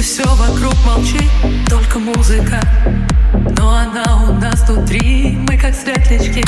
Если все вокруг молчит, только музыка. Но она у нас внутри, мы как светлячки.